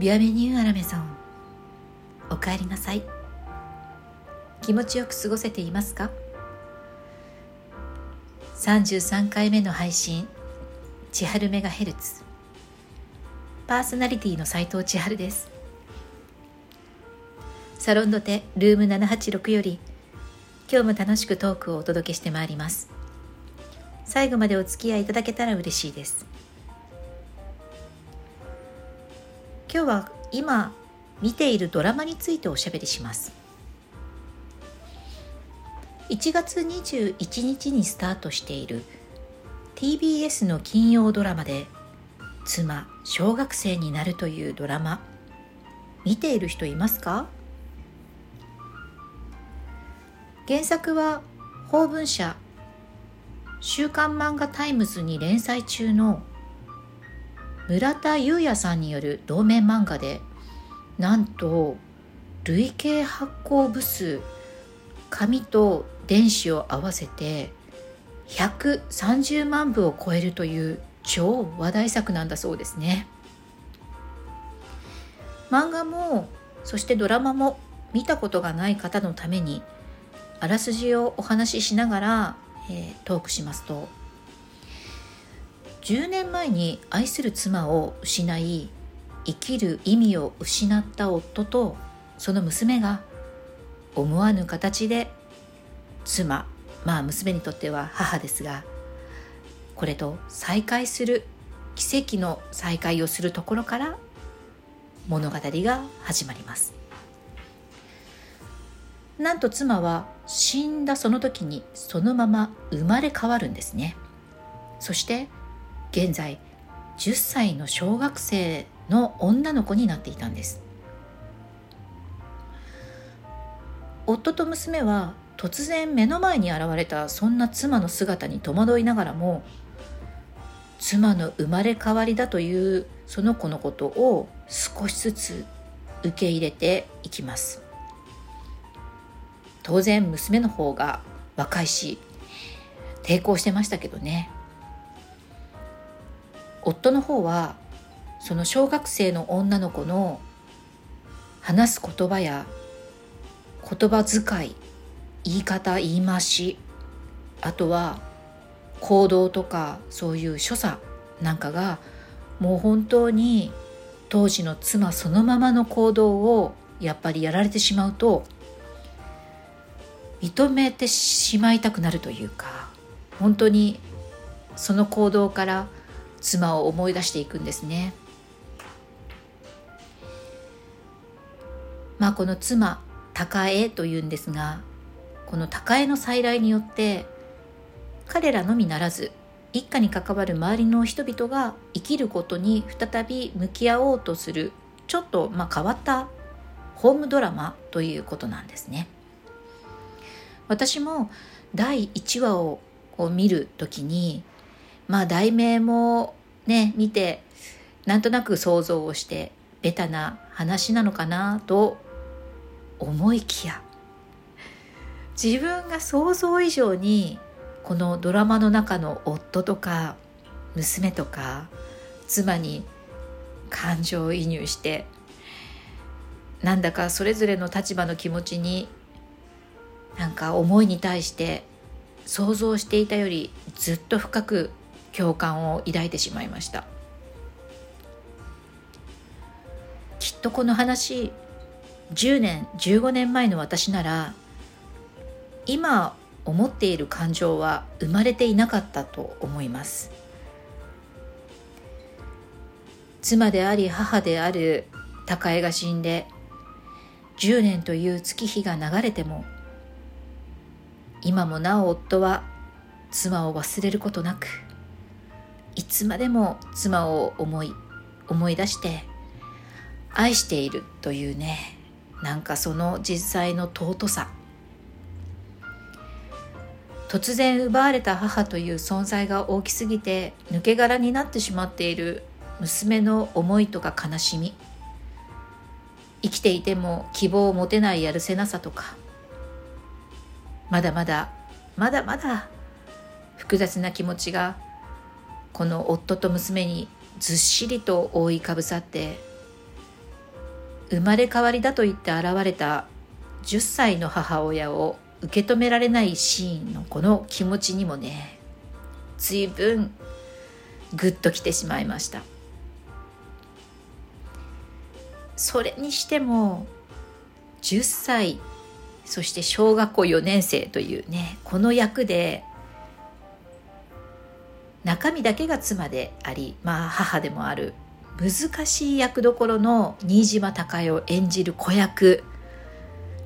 ビアメニューアラメゾンおかえりなさい。気持ちよく過ごせていますか？33回目の配信千春メガヘルツ。パーソナリティの斉藤千春です。サロンドテルーム786より今日も楽しくトークをお届けしてまいります。最後までお付き合いいただけたら嬉しいです。今日は今見ているドラマについておしゃべりします。1月21日にスタートしている TBS の金曜ドラマで妻小学生になるというドラマ。見ている人いますか？原作は芳文社。週刊漫画タイムズに連載中の村田裕也さんによる同名漫画でなんと累計発行部数紙と電子を合わせて130万部を超えるという超話題作なんだそうですね。漫画もそしてドラマも見たことがない方のためにあらすじをお話ししながら、えー、トークしますと10年前に愛する妻を失い生きる意味を失った夫とその娘が思わぬ形で妻まあ娘にとっては母ですがこれと再会する奇跡の再会をするところから物語が始まります。なんと妻は死んだその時にそのまま生まれ変わるんですね。そして現在10歳の小学生の女の子になっていたんです。夫と娘は突然目の前に現れたそんな妻の姿に戸惑いながらも妻の生まれ変わりだというその子のことを少しずつ受け入れていきます。当然娘の方が若いし抵抗してましたけどね。夫の方はその小学生の女の子の話す言葉や言葉遣い言い方言い回しあとは行動とかそういう所作なんかがもう本当に当時の妻そのままの行動をやっぱりやられてしまうと認めてしまいたくなるというか本当にその行動から妻を思い出していくんですね。まあこの妻高江というんですがこの高江の再来によって彼らのみならず一家に関わる周りの人々が生きることに再び向き合おうとするちょっとまあ変わったホームドラマということなんですね。私も第1話をこう見る時にまあ題名もね見てなんとなく想像をしてベタな話なのかなと思いきや自分が想像以上にこのドラマの中の夫とか娘とか妻に感情移入してなんだかそれぞれの立場の気持ちになんか思いに対して想像していたよりずっと深く共感を抱いてしまいました。きっとこの話10年15年前の私なら今思っている感情は生まれていなかったと思います。妻であり母である高江が死んで10年という月日が流れても今もなお夫は妻を忘れることなくいつまでも妻を思い思い出して愛しているというね。なんかその実際の尊さ。突然奪われた母という存在が大きすぎて抜け殻になってしまっている娘の思いとか悲しみ。生きていても希望を持てないやるせなさとか。まだまだまだまだ複雑な気持ちがこの夫と娘にずっしりと覆いかぶさって生まれ変わりだと言って現れた10歳の母親を受け止められないシーンのこの気持ちにもね随分グッときてしまいました。それにしても10歳そして小学校4年生というねこの役で中身だけが妻でありまあ母でもある難しい役どころの新島孝代を演じる子役。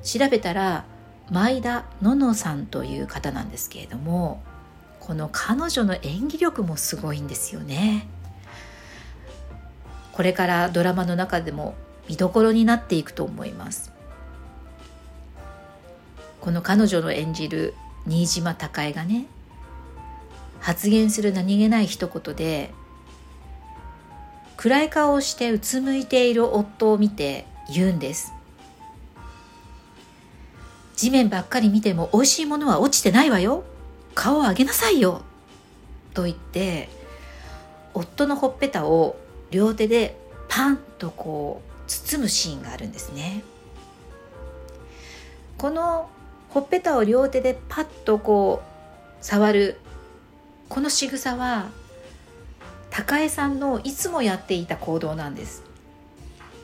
調べたら前田ののさんという方なんですけれどもこの彼女の演技力もすごいんですよね。これからドラマの中でも見どころになっていくと思います。この彼女の演じる新島孝恵がね発言する何気ない一言で暗い顔をしてうつむいている夫を見て言うんです。地面ばっかり見ても美味しいものは落ちてないわよ。顔を上げなさいよ。と言って夫のほっぺたを両手でパンとこう包むシーンがあるんですね。このほっぺたを両手でパッとこう触るこの仕草は高江さんのいつもやっていた行動なんです。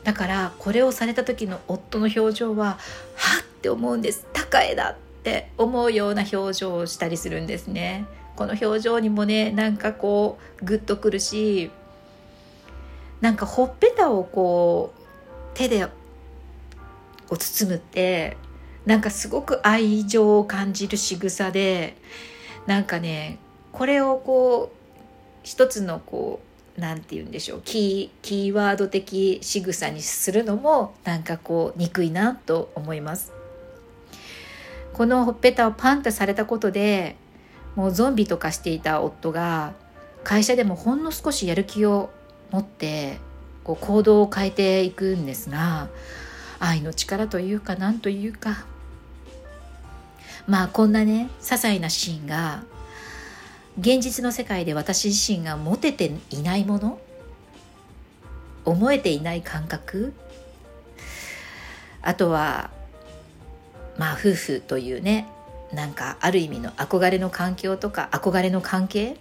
だからこれをされた時の夫の表情ははって思うんです。高江だって思うような表情をしたりするんですね。この表情にもねなんかこうグッとくるしなんかほっぺたをこう手でを包むってなんかすごく愛情を感じる仕草でなんかねこれをこう一つのこうなんて言うんでしょうキーキーワード的仕草にするのもなんかこう憎いなと思います。このほっぺたをパンとされたことでもうゾンビとかしていた夫が会社でもほんの少しやる気を持ってこう行動を変えていくんですが愛の力というか何というか。まあこんなね些細なシーンが現実の世界で私自身が持てていないもの？思えていない感覚？あとはまあ夫婦というねなんかある意味の憧れの環境とか憧れの関係？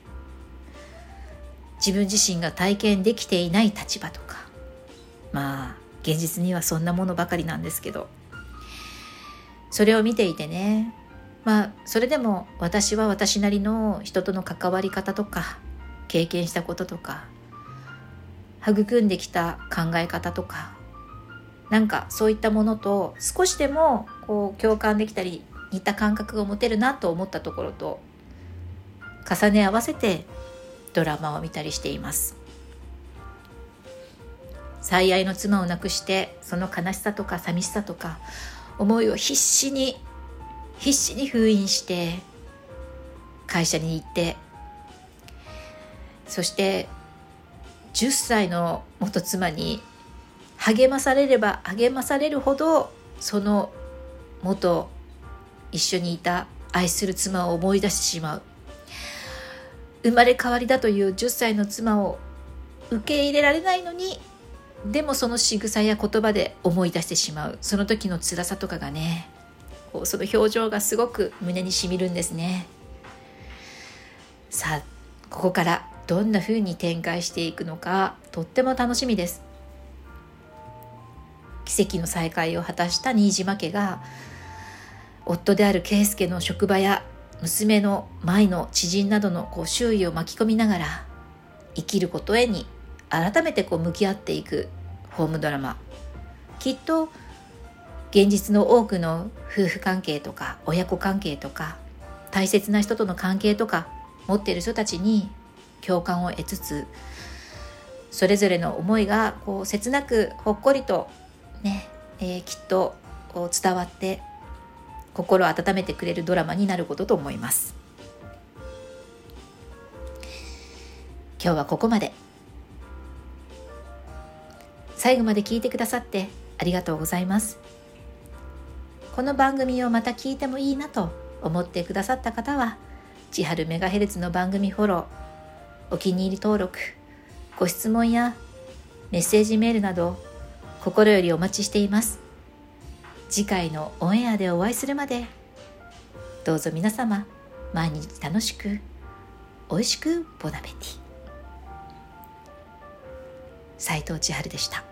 自分自身が体験できていない立場とか？まあ現実にはそんなものばかりなんですけど。それを見ていてねまあそれでも私は私なりの人との関わり方とか経験したこととか育んできた考え方とかなんかそういったものと少しでもこう共感できたり似た感覚が持てるなと思ったところと重ね合わせてドラマを見たりしています。最愛の妻を亡くしてその悲しさとか寂しさとか思いを必死に必死に封印して会社に行ってそして10歳の元妻に励まされれば励まされるほどその元一緒にいた愛する妻を思い出してしまう。生まれ変わりだという10歳の妻を受け入れられないのにでもその仕草や言葉で思い出してしまう。その時の辛さとかがね。こうその表情がすごく胸にしみるんですね。さあここからどんな風に展開していくのかとっても楽しみです。奇跡の再会を果たした新島家が夫である圭介の職場や娘の舞の知人などのこう周囲を巻き込みながら生きることへに改めてこう向き合っていくホームドラマ。きっと現実の多くの夫婦関係とか親子関係とか大切な人との関係とか持っている人たちに共感を得つつそれぞれの思いがこう切なくほっこりとね、えー、きっと伝わって心温めてくれるドラマになることと思います。今日はここまで。最後まで聞いてくださってありがとうございます。この番組をまた聞いてもいいなと思ってくださった方は千春メガヘルツの番組フォローお気に入り登録ご質問やメッセージメールなど心よりお待ちしています。次回のオンエアでお会いするまでどうぞ皆様毎日楽しく美味しくボナペティ。斉藤千春でした。